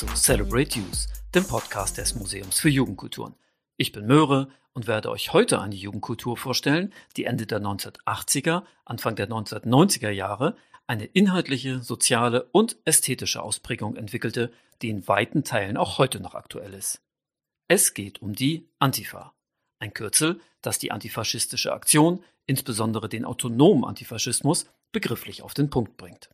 Zu Celebrate Youth, dem Podcast des Museums für Jugendkulturen. Ich bin Möhre und werde euch heute eine Jugendkultur vorstellen, die Ende der 1980er, Anfang der 1990er Jahre eine inhaltliche, soziale und ästhetische Ausprägung entwickelte, die in weiten Teilen auch heute noch aktuell ist. Es geht um die Antifa, ein Kürzel, das die antifaschistische Aktion, insbesondere den autonomen Antifaschismus, begrifflich auf den Punkt bringt.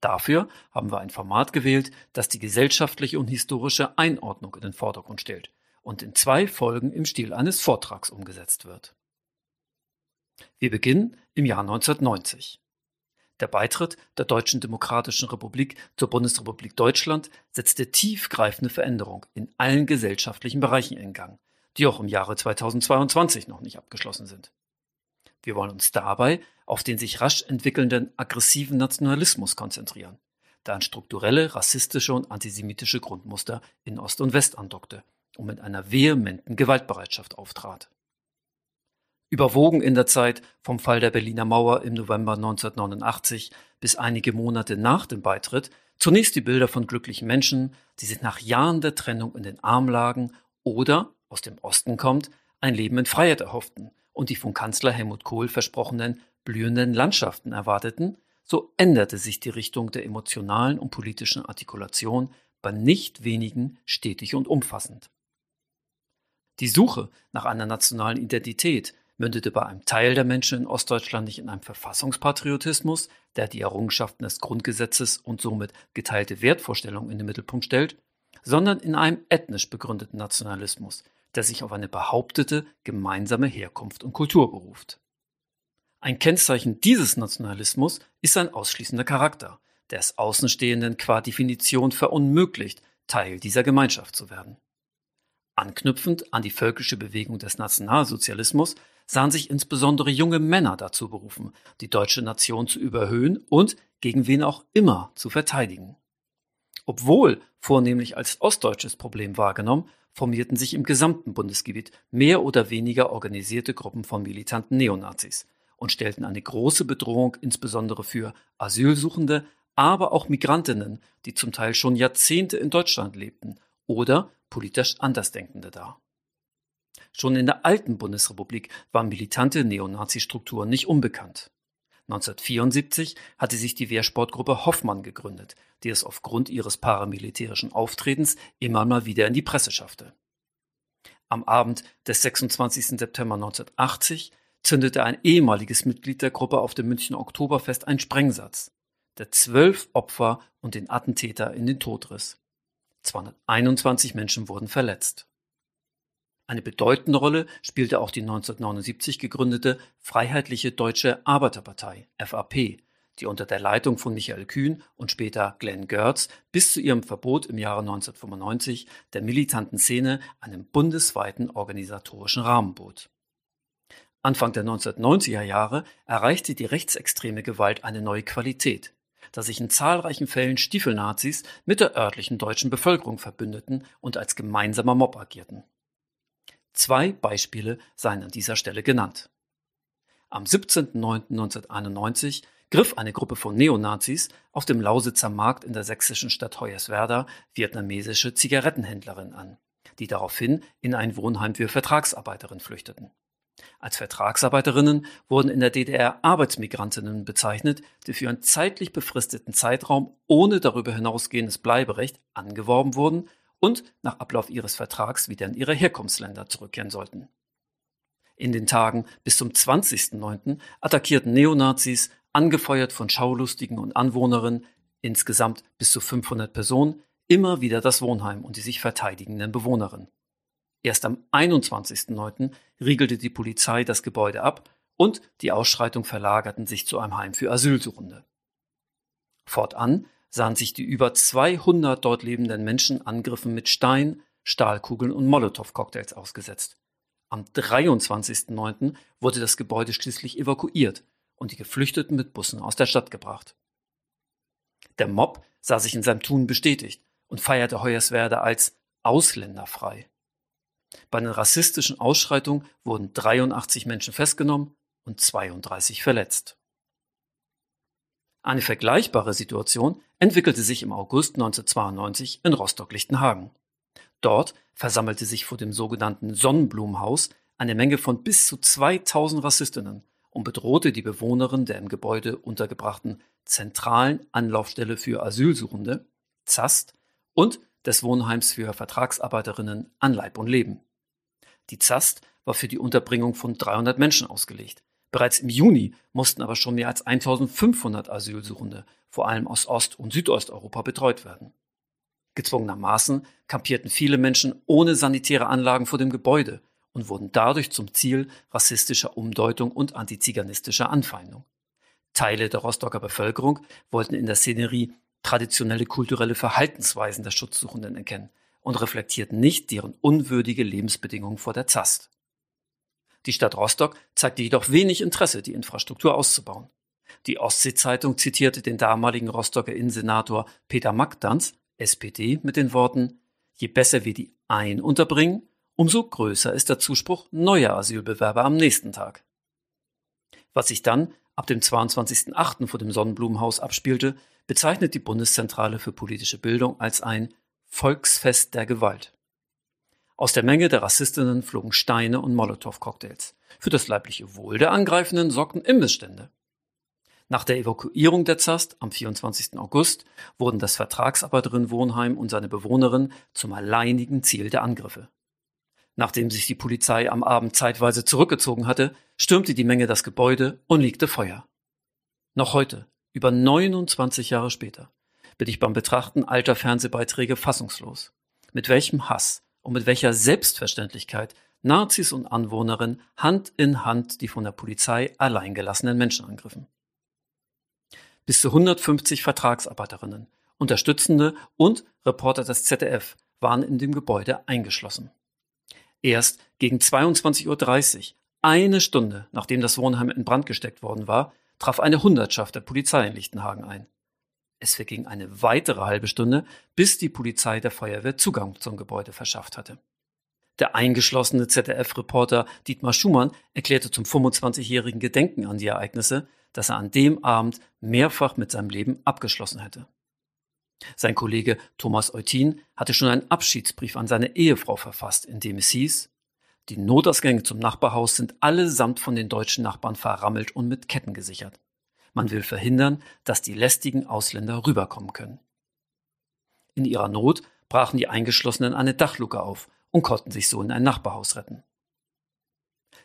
Dafür haben wir ein Format gewählt, das die gesellschaftliche und historische Einordnung in den Vordergrund stellt und in zwei Folgen im Stil eines Vortrags umgesetzt wird. Wir beginnen im Jahr 1990. Der Beitritt der Deutschen Demokratischen Republik zur Bundesrepublik Deutschland setzte tiefgreifende Veränderungen in allen gesellschaftlichen Bereichen in Gang, die auch im Jahre 2022 noch nicht abgeschlossen sind. Wir wollen uns dabei auf den sich rasch entwickelnden aggressiven Nationalismus konzentrieren, der an strukturelle rassistische und antisemitische Grundmuster in Ost und West andockte und mit einer vehementen Gewaltbereitschaft auftrat. Überwogen in der Zeit vom Fall der Berliner Mauer im November 1989 bis einige Monate nach dem Beitritt zunächst die Bilder von glücklichen Menschen, die sich nach Jahren der Trennung in den Arm lagen oder, aus dem Osten kommt, ein Leben in Freiheit erhofften und die von Kanzler Helmut Kohl versprochenen blühenden Landschaften erwarteten, so änderte sich die Richtung der emotionalen und politischen Artikulation bei nicht wenigen stetig und umfassend. Die Suche nach einer nationalen Identität mündete bei einem Teil der Menschen in Ostdeutschland nicht in einem Verfassungspatriotismus, der die Errungenschaften des Grundgesetzes und somit geteilte Wertvorstellungen in den Mittelpunkt stellt, sondern in einem ethnisch begründeten Nationalismus, der sich auf eine behauptete gemeinsame Herkunft und Kultur beruft. Ein Kennzeichen dieses Nationalismus ist sein ausschließender Charakter, der es Außenstehenden qua Definition verunmöglicht, Teil dieser Gemeinschaft zu werden. Anknüpfend an die völkische Bewegung des Nationalsozialismus sahen sich insbesondere junge Männer dazu berufen, die deutsche Nation zu überhöhen und gegen wen auch immer zu verteidigen. Obwohl vornehmlich als ostdeutsches Problem wahrgenommen, formierten sich im gesamten Bundesgebiet mehr oder weniger organisierte Gruppen von militanten Neonazis und stellten eine große Bedrohung insbesondere für Asylsuchende, aber auch Migrantinnen, die zum Teil schon Jahrzehnte in Deutschland lebten, oder politisch Andersdenkende dar. Schon in der alten Bundesrepublik waren militante Neonazi-Strukturen nicht unbekannt. 1974 hatte sich die Wehrsportgruppe Hoffmann gegründet, die es aufgrund ihres paramilitärischen Auftretens immer mal wieder in die Presse schaffte. Am Abend des 26. September 1980 zündete ein ehemaliges Mitglied der Gruppe auf dem Münchner Oktoberfest einen Sprengsatz, der zwölf Opfer und den Attentäter in den Tod riss. 221 Menschen wurden verletzt. Eine bedeutende Rolle spielte auch die 1979 gegründete Freiheitliche Deutsche Arbeiterpartei FAP, die unter der Leitung von Michael Kühn und später Glenn Görz bis zu ihrem Verbot im Jahre 1995 der militanten Szene einen bundesweiten organisatorischen Rahmen bot. Anfang der 1990er Jahre erreichte die rechtsextreme Gewalt eine neue Qualität, da sich in zahlreichen Fällen Stiefelnazis mit der örtlichen deutschen Bevölkerung verbündeten und als gemeinsamer Mob agierten. Zwei Beispiele seien an dieser Stelle genannt. Am 17.09.1991 griff eine Gruppe von Neonazis auf dem Lausitzer Markt in der sächsischen Stadt Hoyerswerda vietnamesische Zigarettenhändlerinnen an, die daraufhin in ein Wohnheim für Vertragsarbeiterinnen flüchteten. Als Vertragsarbeiterinnen wurden in der DDR Arbeitsmigrantinnen bezeichnet, die für einen zeitlich befristeten Zeitraum ohne darüber hinausgehendes Bleiberecht angeworben wurden und nach Ablauf ihres Vertrags wieder in ihre Herkunftsländer zurückkehren sollten. In den Tagen bis zum 20.09. attackierten Neonazis, angefeuert von Schaulustigen und Anwohnerinnen, insgesamt bis zu 500 Personen, immer wieder das Wohnheim und die sich verteidigenden Bewohnerinnen. Erst am 21.09. riegelte die Polizei das Gebäude ab und die Ausschreitungen verlagerten sich zu einem Heim für Asylsuchende. Fortan sahen sich die über 200 dort lebenden Menschen Angriffen mit Stein, Stahlkugeln und Molotow-Cocktails ausgesetzt. Am 23.09. wurde das Gebäude schließlich evakuiert und die Geflüchteten mit Bussen aus der Stadt gebracht. Der Mob sah sich in seinem Tun bestätigt und feierte Hoyerswerda als ausländerfrei. Bei den rassistischen Ausschreitungen wurden 83 Menschen festgenommen und 32 verletzt. Eine vergleichbare Situation entwickelte sich im August 1992 in Rostock-Lichtenhagen. Dort versammelte sich vor dem sogenannten Sonnenblumenhaus eine Menge von bis zu 2000 Rassistinnen und bedrohte die Bewohnerin der im Gebäude untergebrachten zentralen Anlaufstelle für Asylsuchende, ZAST, und des Wohnheims für Vertragsarbeiterinnen an Leib und Leben. Die ZAST war für die Unterbringung von 300 Menschen ausgelegt. Bereits im Juni mussten aber schon mehr als 1500 Asylsuchende, vor allem aus Ost- und Südosteuropa, betreut werden. Gezwungenermaßen kampierten viele Menschen ohne sanitäre Anlagen vor dem Gebäude und wurden dadurch zum Ziel rassistischer Umdeutung und antiziganistischer Anfeindung. Teile der Rostocker Bevölkerung wollten in der Szenerie traditionelle kulturelle Verhaltensweisen der Schutzsuchenden erkennen und reflektierten nicht deren unwürdige Lebensbedingungen vor der ZAST. Die Stadt Rostock zeigte jedoch wenig Interesse, die Infrastruktur auszubauen. Die Ostsee-Zeitung zitierte den damaligen Rostocker Innensenator Peter Magdanz, SPD, mit den Worten, je besser wir die ein unterbringen, umso größer ist der Zuspruch neuer Asylbewerber am nächsten Tag. Was sich dann ab dem 22.08. vor dem Sonnenblumenhaus abspielte, bezeichnet die Bundeszentrale für politische Bildung als ein Volksfest der Gewalt. Aus der Menge der Rassistinnen flogen Steine und Molotow-Cocktails. Für das leibliche Wohl der Angreifenden sorgten Imbissstände. Nach der Evakuierung der Zast am 24. August wurden das Vertragsarbeiterinnenwohnheim und seine Bewohnerin zum alleinigen Ziel der Angriffe. Nachdem sich die Polizei am Abend zeitweise zurückgezogen hatte, stürmte die Menge das Gebäude und legte Feuer. Noch heute, über 29 Jahre später, bin ich beim Betrachten alter Fernsehbeiträge fassungslos. Mit welchem Hass und mit welcher Selbstverständlichkeit Nazis und Anwohnerinnen Hand in Hand die von der Polizei alleingelassenen Menschen angriffen. Bis zu 150 Vertragsarbeiterinnen, Unterstützende und Reporter des ZDF waren in dem Gebäude eingeschlossen. Erst gegen 22.30 Uhr, eine Stunde nachdem das Wohnheim in Brand gesteckt worden war, traf eine Hundertschaft der Polizei in Lichtenhagen ein. Es verging eine weitere halbe Stunde, bis die Polizei der Feuerwehr Zugang zum Gebäude verschafft hatte. Der eingeschlossene ZDF-Reporter Dietmar Schumann erklärte zum 25-jährigen Gedenken an die Ereignisse, dass er an dem Abend mehrfach mit seinem Leben abgeschlossen hätte. Sein Kollege Thomas Eutin hatte schon einen Abschiedsbrief an seine Ehefrau verfasst, in dem es hieß, die Notausgänge zum Nachbarhaus sind allesamt von den deutschen Nachbarn verrammelt und mit Ketten gesichert. Man will verhindern, dass die lästigen Ausländer rüberkommen können. In ihrer Not brachen die Eingeschlossenen eine Dachluke auf und konnten sich so in ein Nachbarhaus retten.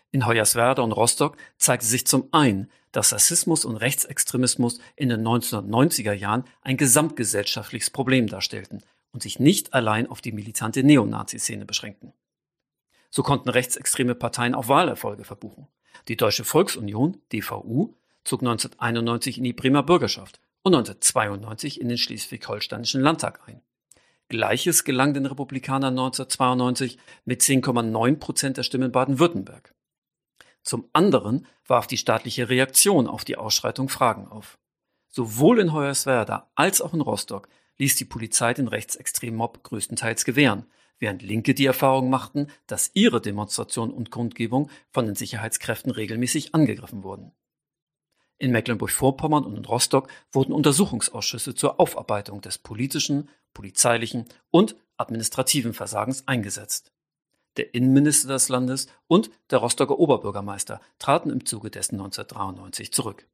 In Hoyerswerda und Rostock zeigte sich zum einen, dass Rassismus und Rechtsextremismus in den 1990er Jahren ein gesamtgesellschaftliches Problem darstellten und sich nicht allein auf die militante Neonazi-Szene beschränkten. So konnten rechtsextreme Parteien auch Wahlerfolge verbuchen. Die Deutsche Volksunion, DVU, zog 1991 in die Bremer Bürgerschaft und 1992 in den Schleswig-Holsteinischen Landtag ein. Gleiches gelang den Republikanern 1992 mit 10,9 Prozent der Stimmen in Baden-Württemberg. Zum anderen warf die staatliche Reaktion auf die Ausschreitung Fragen auf. Sowohl in Hoyerswerda als auch in Rostock ließ die Polizei den rechtsextremen Mob größtenteils gewähren, während Linke die Erfahrung machten, dass ihre Demonstration und Kundgebung von den Sicherheitskräften regelmäßig angegriffen wurden. In Mecklenburg-Vorpommern und in Rostock wurden Untersuchungsausschüsse zur Aufarbeitung des politischen, polizeilichen und administrativen Versagens eingesetzt. Der Innenminister des Landes und der Rostocker Oberbürgermeister traten im Zuge dessen 1993 zurück.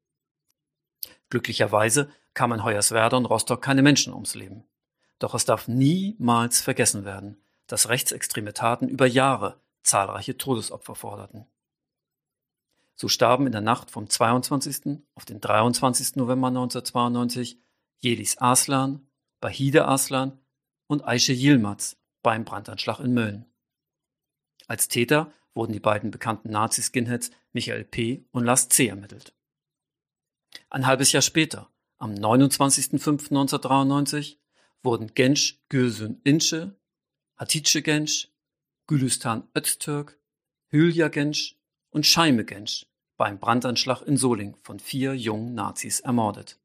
Glücklicherweise kamen Hoyerswerda und Rostock keine Menschen ums Leben. Doch es darf niemals vergessen werden, dass rechtsextreme Taten über Jahre zahlreiche Todesopfer forderten. So starben in der Nacht vom 22. auf den 23. November 1992 Jelis Aslan, Bahide Aslan und Aische Yilmaz beim Brandanschlag in Mölln. Als Täter wurden die beiden bekannten Nazi-Skinheads Michael P. und Lars C. ermittelt. Ein halbes Jahr später, am 29.05.1993, wurden Genç Gülsün Ince, Hatice Genç, Gülistan Öztürk, Hülya Genç und Scheime Genç beim Brandanschlag in Soling von vier jungen Nazis ermordet.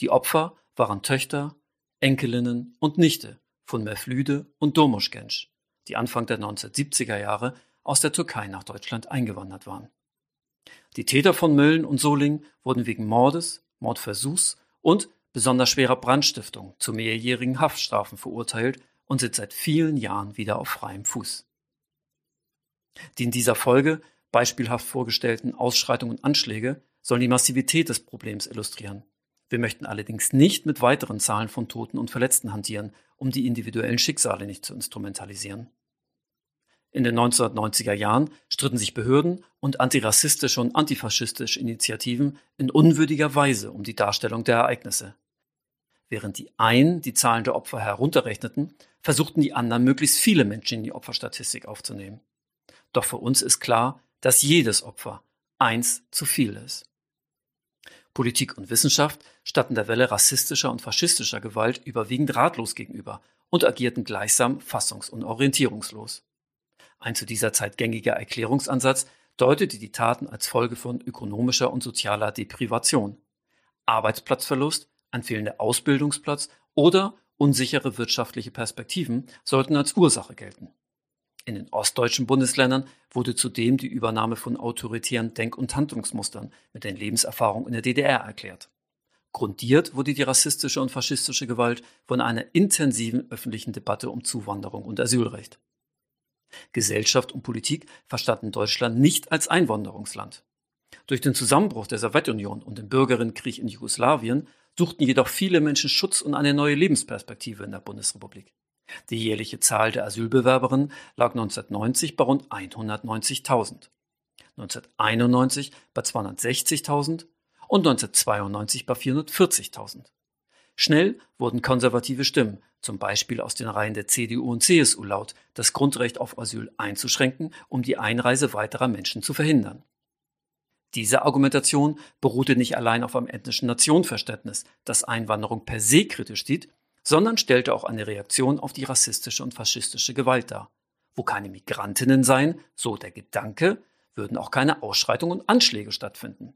Die Opfer waren Töchter, Enkelinnen und Nichte von Mevlüde und Domoschgensch, die Anfang der 1970er Jahre aus der Türkei nach Deutschland eingewandert waren. Die Täter von Mölln und Soling wurden wegen Mordes, Mordversuchs und besonders schwerer Brandstiftung zu mehrjährigen Haftstrafen verurteilt und sind seit vielen Jahren wieder auf freiem Fuß. Die in dieser Folge beispielhaft vorgestellten Ausschreitungen und Anschläge sollen die Massivität des Problems illustrieren. Wir möchten allerdings nicht mit weiteren Zahlen von Toten und Verletzten hantieren, um die individuellen Schicksale nicht zu instrumentalisieren. In den 1990er Jahren stritten sich Behörden und antirassistische und antifaschistische Initiativen in unwürdiger Weise um die Darstellung der Ereignisse. Während die einen die Zahlen der Opfer herunterrechneten, versuchten die anderen möglichst viele Menschen in die Opferstatistik aufzunehmen. Doch für uns ist klar, dass jedes Opfer eins zu viel ist. Politik und Wissenschaft statten der Welle rassistischer und faschistischer Gewalt überwiegend ratlos gegenüber und agierten gleichsam fassungs- und orientierungslos. Ein zu dieser Zeit gängiger Erklärungsansatz deutete die Taten als Folge von ökonomischer und sozialer Deprivation. Arbeitsplatzverlust, ein fehlender Ausbildungsplatz oder unsichere wirtschaftliche Perspektiven sollten als Ursache gelten. In den ostdeutschen Bundesländern wurde zudem die Übernahme von autoritären Denk- und Handlungsmustern mit den Lebenserfahrungen in der DDR erklärt. Grundiert wurde die rassistische und faschistische Gewalt von einer intensiven öffentlichen Debatte um Zuwanderung und Asylrecht. Gesellschaft und Politik verstanden Deutschland nicht als Einwanderungsland. Durch den Zusammenbruch der Sowjetunion und den Bürgerinnenkrieg in Jugoslawien suchten jedoch viele Menschen Schutz und eine neue Lebensperspektive in der Bundesrepublik. Die jährliche Zahl der Asylbewerberinnen lag 1990 bei rund 190.000, 1991 bei 260.000 und 1992 bei 440.000. Schnell wurden konservative Stimmen, zum Beispiel aus den Reihen der CDU und CSU laut, das Grundrecht auf Asyl einzuschränken, um die Einreise weiterer Menschen zu verhindern. Diese Argumentation beruhte nicht allein auf einem ethnischen Nationenverständnis, das Einwanderung per se kritisch sieht, sondern stellte auch eine Reaktion auf die rassistische und faschistische Gewalt dar. Wo keine Migrantinnen seien, so der Gedanke, würden auch keine Ausschreitungen und Anschläge stattfinden.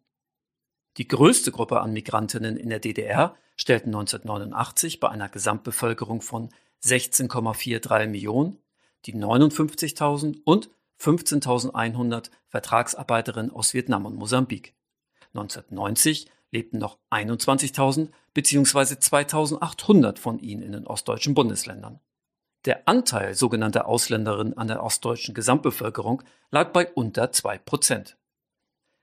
Die größte Gruppe an Migrantinnen in der DDR stellten 1989 bei einer Gesamtbevölkerung von 16,43 Millionen die 59.000 und 15.100 Vertragsarbeiterinnen aus Vietnam und Mosambik. 1990 lebten noch 21.000 bzw. 2.800 von ihnen in den ostdeutschen Bundesländern. Der Anteil sogenannter Ausländerinnen an der ostdeutschen Gesamtbevölkerung lag bei unter 2 Prozent.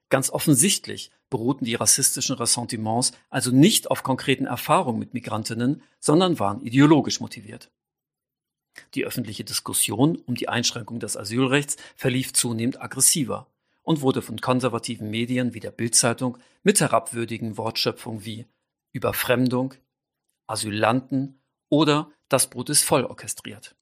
Ganz offensichtlich beruhten die rassistischen Ressentiments also nicht auf konkreten Erfahrungen mit Migrantinnen, sondern waren ideologisch motiviert. Die öffentliche Diskussion um die Einschränkung des Asylrechts verlief zunehmend aggressiver und wurde von konservativen Medien wie der Bildzeitung mit herabwürdigen Wortschöpfungen wie Überfremdung, Asylanten oder das Brot ist voll orchestriert.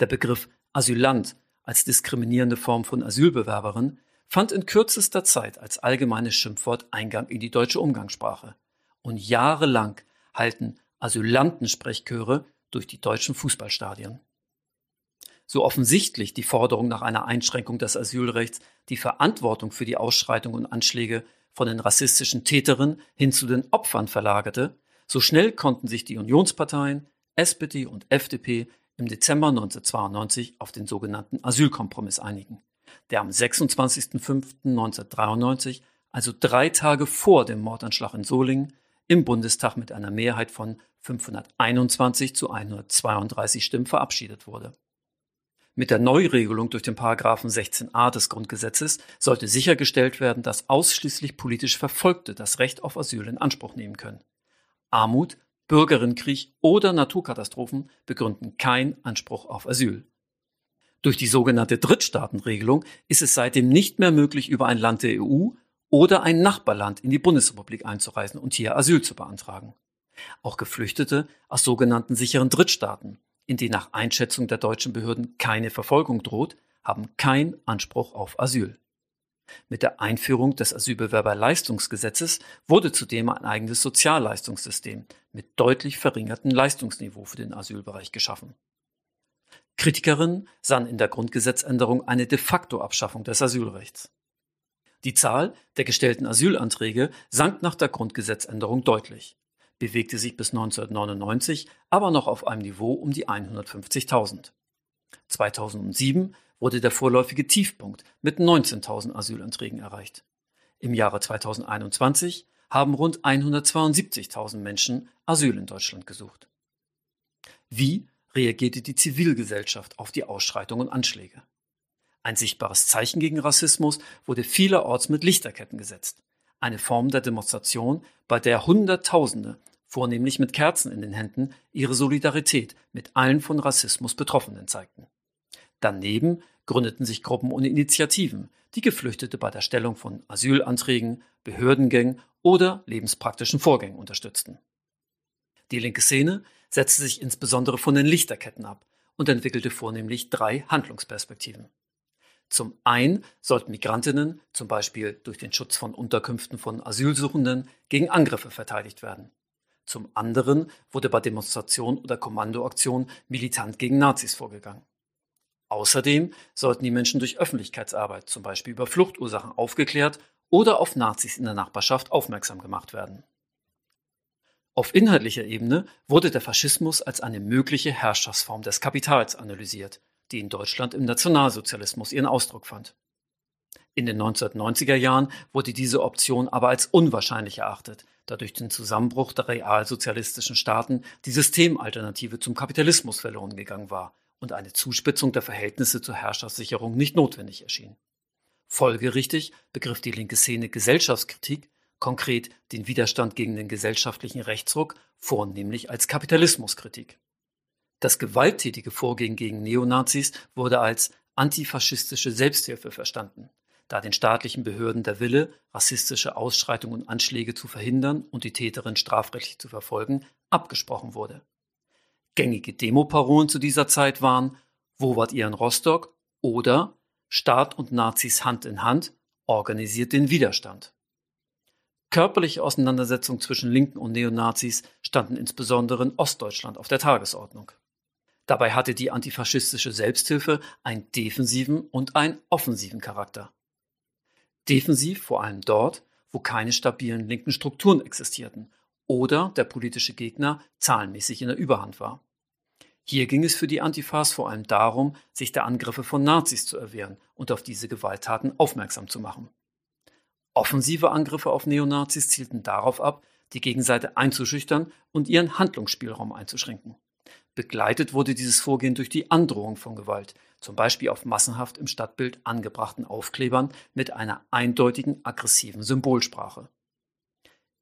Der Begriff Asylant als diskriminierende Form von Asylbewerberin fand in kürzester Zeit als allgemeines Schimpfwort Eingang in die deutsche Umgangssprache. Und jahrelang halten Asylantensprechchöre durch die deutschen Fußballstadien so offensichtlich die Forderung nach einer Einschränkung des Asylrechts die Verantwortung für die Ausschreitungen und Anschläge von den rassistischen Täterinnen hin zu den Opfern verlagerte, so schnell konnten sich die Unionsparteien, SPD und FDP im Dezember 1992 auf den sogenannten Asylkompromiss einigen, der am 26.05.1993, also drei Tage vor dem Mordanschlag in Solingen, im Bundestag mit einer Mehrheit von 521 zu 132 Stimmen verabschiedet wurde. Mit der Neuregelung durch den Paragraphen 16a des Grundgesetzes sollte sichergestellt werden, dass ausschließlich politisch Verfolgte das Recht auf Asyl in Anspruch nehmen können. Armut, Bürgerinnenkrieg oder Naturkatastrophen begründen keinen Anspruch auf Asyl. Durch die sogenannte Drittstaatenregelung ist es seitdem nicht mehr möglich, über ein Land der EU oder ein Nachbarland in die Bundesrepublik einzureisen und hier Asyl zu beantragen. Auch Geflüchtete aus sogenannten sicheren Drittstaaten in denen nach Einschätzung der deutschen Behörden keine Verfolgung droht, haben keinen Anspruch auf Asyl. Mit der Einführung des Asylbewerberleistungsgesetzes wurde zudem ein eigenes Sozialleistungssystem mit deutlich verringertem Leistungsniveau für den Asylbereich geschaffen. Kritikerinnen sahen in der Grundgesetzänderung eine de facto Abschaffung des Asylrechts. Die Zahl der gestellten Asylanträge sank nach der Grundgesetzänderung deutlich bewegte sich bis 1999 aber noch auf einem Niveau um die 150.000. 2007 wurde der vorläufige Tiefpunkt mit 19.000 Asylanträgen erreicht. Im Jahre 2021 haben rund 172.000 Menschen Asyl in Deutschland gesucht. Wie reagierte die Zivilgesellschaft auf die Ausschreitungen und Anschläge? Ein sichtbares Zeichen gegen Rassismus wurde vielerorts mit Lichterketten gesetzt. Eine Form der Demonstration, bei der Hunderttausende, vornehmlich mit Kerzen in den Händen, ihre Solidarität mit allen von Rassismus Betroffenen zeigten. Daneben gründeten sich Gruppen und Initiativen, die Geflüchtete bei der Stellung von Asylanträgen, Behördengängen oder lebenspraktischen Vorgängen unterstützten. Die linke Szene setzte sich insbesondere von den Lichterketten ab und entwickelte vornehmlich drei Handlungsperspektiven. Zum einen sollten Migrantinnen, zum Beispiel durch den Schutz von Unterkünften von Asylsuchenden, gegen Angriffe verteidigt werden. Zum anderen wurde bei Demonstrationen oder Kommandoaktionen militant gegen Nazis vorgegangen. Außerdem sollten die Menschen durch Öffentlichkeitsarbeit, zum Beispiel über Fluchtursachen, aufgeklärt oder auf Nazis in der Nachbarschaft aufmerksam gemacht werden. Auf inhaltlicher Ebene wurde der Faschismus als eine mögliche Herrschaftsform des Kapitals analysiert, die in Deutschland im Nationalsozialismus ihren Ausdruck fand. In den 1990er Jahren wurde diese Option aber als unwahrscheinlich erachtet, da durch den Zusammenbruch der realsozialistischen Staaten die Systemalternative zum Kapitalismus verloren gegangen war und eine Zuspitzung der Verhältnisse zur Herrschaftssicherung nicht notwendig erschien. Folgerichtig begriff die linke Szene Gesellschaftskritik, konkret den Widerstand gegen den gesellschaftlichen Rechtsruck, vornehmlich als Kapitalismuskritik. Das gewalttätige Vorgehen gegen Neonazis wurde als antifaschistische Selbsthilfe verstanden, da den staatlichen Behörden der Wille, rassistische Ausschreitungen und Anschläge zu verhindern und die Täterin strafrechtlich zu verfolgen, abgesprochen wurde. Gängige Demoparolen zu dieser Zeit waren Wo wart ihr in Rostock? oder Staat und Nazis Hand in Hand organisiert den Widerstand. Körperliche Auseinandersetzungen zwischen Linken und Neonazis standen insbesondere in Ostdeutschland auf der Tagesordnung. Dabei hatte die antifaschistische Selbsthilfe einen defensiven und einen offensiven Charakter. Defensiv vor allem dort, wo keine stabilen linken Strukturen existierten oder der politische Gegner zahlenmäßig in der Überhand war. Hier ging es für die Antifas vor allem darum, sich der Angriffe von Nazis zu erwehren und auf diese Gewalttaten aufmerksam zu machen. Offensive Angriffe auf Neonazis zielten darauf ab, die Gegenseite einzuschüchtern und ihren Handlungsspielraum einzuschränken. Begleitet wurde dieses Vorgehen durch die Androhung von Gewalt, zum Beispiel auf massenhaft im Stadtbild angebrachten Aufklebern mit einer eindeutigen aggressiven Symbolsprache.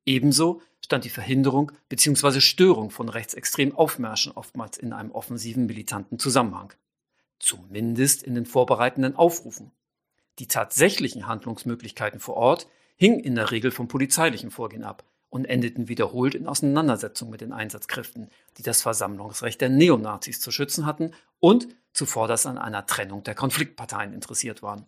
Ebenso stand die Verhinderung bzw. Störung von rechtsextremen Aufmärschen oftmals in einem offensiven militanten Zusammenhang. Zumindest in den vorbereitenden Aufrufen. Die tatsächlichen Handlungsmöglichkeiten vor Ort hingen in der Regel vom polizeilichen Vorgehen ab und endeten wiederholt in Auseinandersetzungen mit den Einsatzkräften, die das Versammlungsrecht der Neonazis zu schützen hatten und zuvorderst an einer Trennung der Konfliktparteien interessiert waren.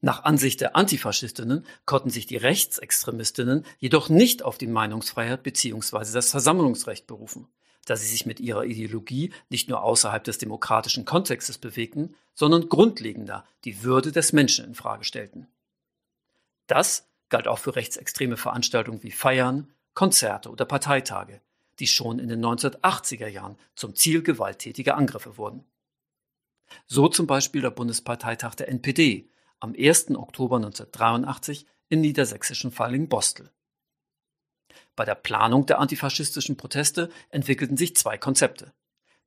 Nach Ansicht der Antifaschistinnen konnten sich die Rechtsextremistinnen jedoch nicht auf die Meinungsfreiheit bzw. das Versammlungsrecht berufen, da sie sich mit ihrer Ideologie nicht nur außerhalb des demokratischen Kontextes bewegten, sondern grundlegender die Würde des Menschen in Frage stellten. Das galt auch für rechtsextreme Veranstaltungen wie Feiern, Konzerte oder Parteitage, die schon in den 1980er Jahren zum Ziel gewalttätiger Angriffe wurden. So zum Beispiel der Bundesparteitag der NPD, am 1. Oktober 1983 in niedersächsischen Falling-Bostel. Bei der Planung der antifaschistischen Proteste entwickelten sich zwei Konzepte.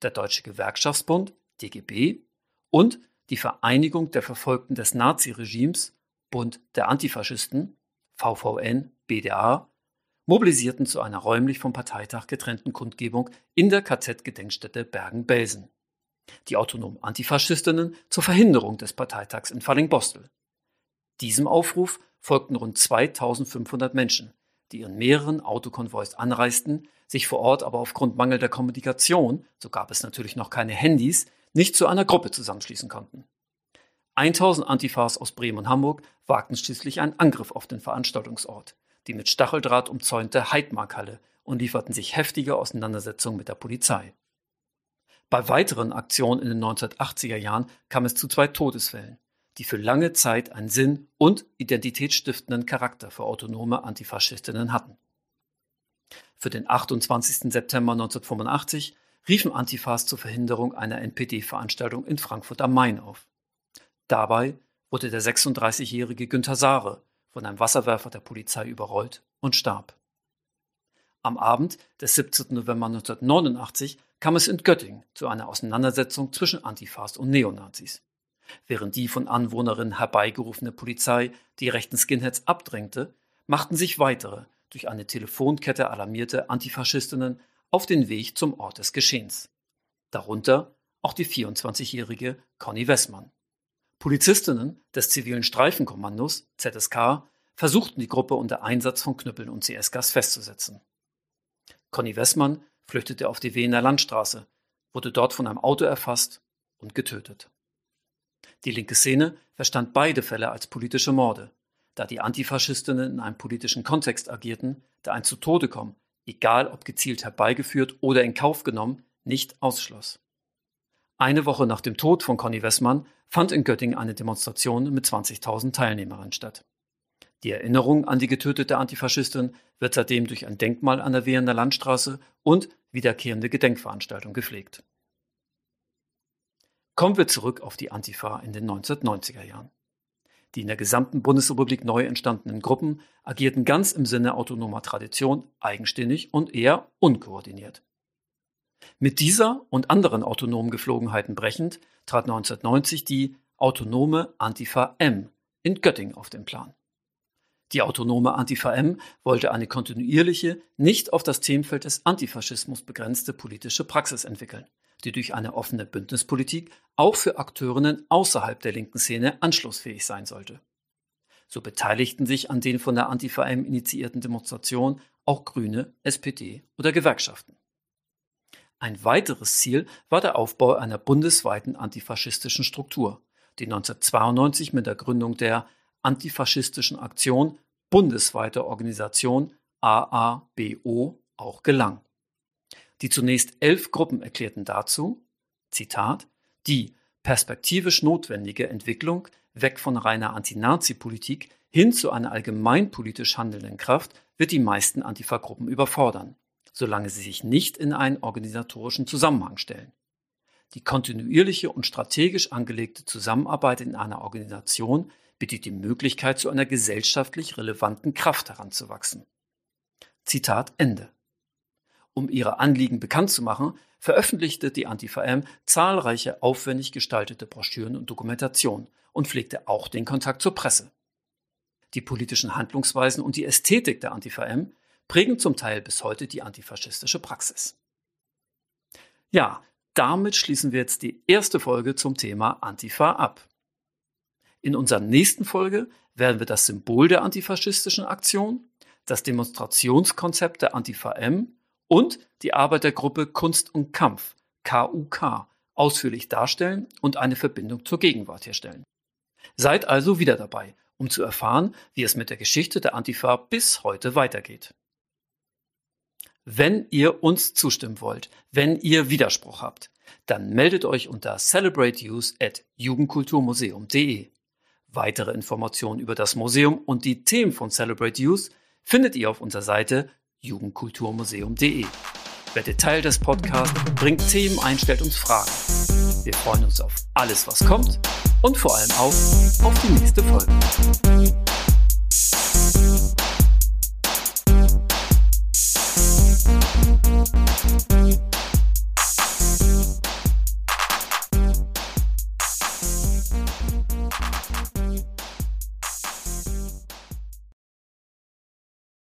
Der Deutsche Gewerkschaftsbund, DGB, und die Vereinigung der Verfolgten des Naziregimes, Bund der Antifaschisten, VVN, BDA, mobilisierten zu einer räumlich vom Parteitag getrennten Kundgebung in der KZ-Gedenkstätte Bergen-Belsen die autonomen Antifaschistinnen zur Verhinderung des Parteitags in Fallingbostel. Diesem Aufruf folgten rund 2500 Menschen, die in mehreren Autokonvois anreisten, sich vor Ort aber aufgrund mangelnder Kommunikation, so gab es natürlich noch keine Handys, nicht zu einer Gruppe zusammenschließen konnten. 1000 Antifas aus Bremen und Hamburg wagten schließlich einen Angriff auf den Veranstaltungsort, die mit Stacheldraht umzäunte Heidmarkhalle und lieferten sich heftige Auseinandersetzungen mit der Polizei. Bei weiteren Aktionen in den 1980er Jahren kam es zu zwei Todesfällen, die für lange Zeit einen sinn- und identitätsstiftenden Charakter für autonome Antifaschistinnen hatten. Für den 28. September 1985 riefen Antifas zur Verhinderung einer NPD-Veranstaltung in Frankfurt am Main auf. Dabei wurde der 36-jährige Günter Saare von einem Wasserwerfer der Polizei überrollt und starb. Am Abend des 17. November 1989 kam es in Göttingen zu einer Auseinandersetzung zwischen Antifas und Neonazis. Während die von Anwohnerinnen herbeigerufene Polizei die rechten Skinheads abdrängte, machten sich weitere, durch eine Telefonkette alarmierte Antifaschistinnen auf den Weg zum Ort des Geschehens. Darunter auch die 24-jährige Conny Wessmann. Polizistinnen des zivilen Streifenkommandos ZSK versuchten die Gruppe unter Einsatz von Knüppeln und CS-Gas festzusetzen. Conny Wessmann flüchtete auf die Wiener Landstraße, wurde dort von einem Auto erfasst und getötet. Die linke Szene verstand beide Fälle als politische Morde, da die Antifaschistinnen in einem politischen Kontext agierten, der ein zu Tode kommen, egal ob gezielt herbeigeführt oder in Kauf genommen, nicht ausschloss. Eine Woche nach dem Tod von Conny Wessmann fand in Göttingen eine Demonstration mit 20.000 Teilnehmerinnen statt. Die Erinnerung an die getötete Antifaschistin wird seitdem durch ein Denkmal an der Wehener Landstraße und wiederkehrende Gedenkveranstaltungen gepflegt. Kommen wir zurück auf die Antifa in den 1990er Jahren. Die in der gesamten Bundesrepublik neu entstandenen Gruppen agierten ganz im Sinne autonomer Tradition eigenständig und eher unkoordiniert. Mit dieser und anderen autonomen Geflogenheiten brechend trat 1990 die autonome Antifa M in Göttingen auf den Plan. Die autonome Antifa M wollte eine kontinuierliche, nicht auf das Themenfeld des Antifaschismus begrenzte politische Praxis entwickeln, die durch eine offene Bündnispolitik auch für Akteurinnen außerhalb der linken Szene anschlussfähig sein sollte. So beteiligten sich an den von der Antifa M initiierten Demonstrationen auch Grüne, SPD oder Gewerkschaften. Ein weiteres Ziel war der Aufbau einer bundesweiten antifaschistischen Struktur, die 1992 mit der Gründung der antifaschistischen Aktion bundesweite Organisation AABO auch gelang. Die zunächst elf Gruppen erklärten dazu, Zitat, die perspektivisch notwendige Entwicklung weg von reiner Anti-Nazi-Politik hin zu einer allgemeinpolitisch handelnden Kraft wird die meisten Antifa-Gruppen überfordern, solange sie sich nicht in einen organisatorischen Zusammenhang stellen. Die kontinuierliche und strategisch angelegte Zusammenarbeit in einer Organisation bietet die Möglichkeit, zu einer gesellschaftlich relevanten Kraft heranzuwachsen. Zitat Ende. Um ihre Anliegen bekannt zu machen, veröffentlichte die Antifa-M zahlreiche aufwendig gestaltete Broschüren und Dokumentationen und pflegte auch den Kontakt zur Presse. Die politischen Handlungsweisen und die Ästhetik der Antifa-M prägen zum Teil bis heute die antifaschistische Praxis. Ja, damit schließen wir jetzt die erste Folge zum Thema Antifa ab. In unserer nächsten Folge werden wir das Symbol der antifaschistischen Aktion, das Demonstrationskonzept der Antifa M und die Arbeit der Gruppe Kunst und Kampf KUK ausführlich darstellen und eine Verbindung zur Gegenwart herstellen. Seid also wieder dabei, um zu erfahren, wie es mit der Geschichte der Antifa bis heute weitergeht. Wenn ihr uns zustimmen wollt, wenn ihr Widerspruch habt, dann meldet euch unter celebrateuse at jugendkulturmuseum.de. Weitere Informationen über das Museum und die Themen von Celebrate Youth findet ihr auf unserer Seite jugendkulturmuseum.de. Werdet Teil des Podcasts, bringt Themen ein, stellt uns Fragen. Wir freuen uns auf alles, was kommt und vor allem auch auf die nächste Folge.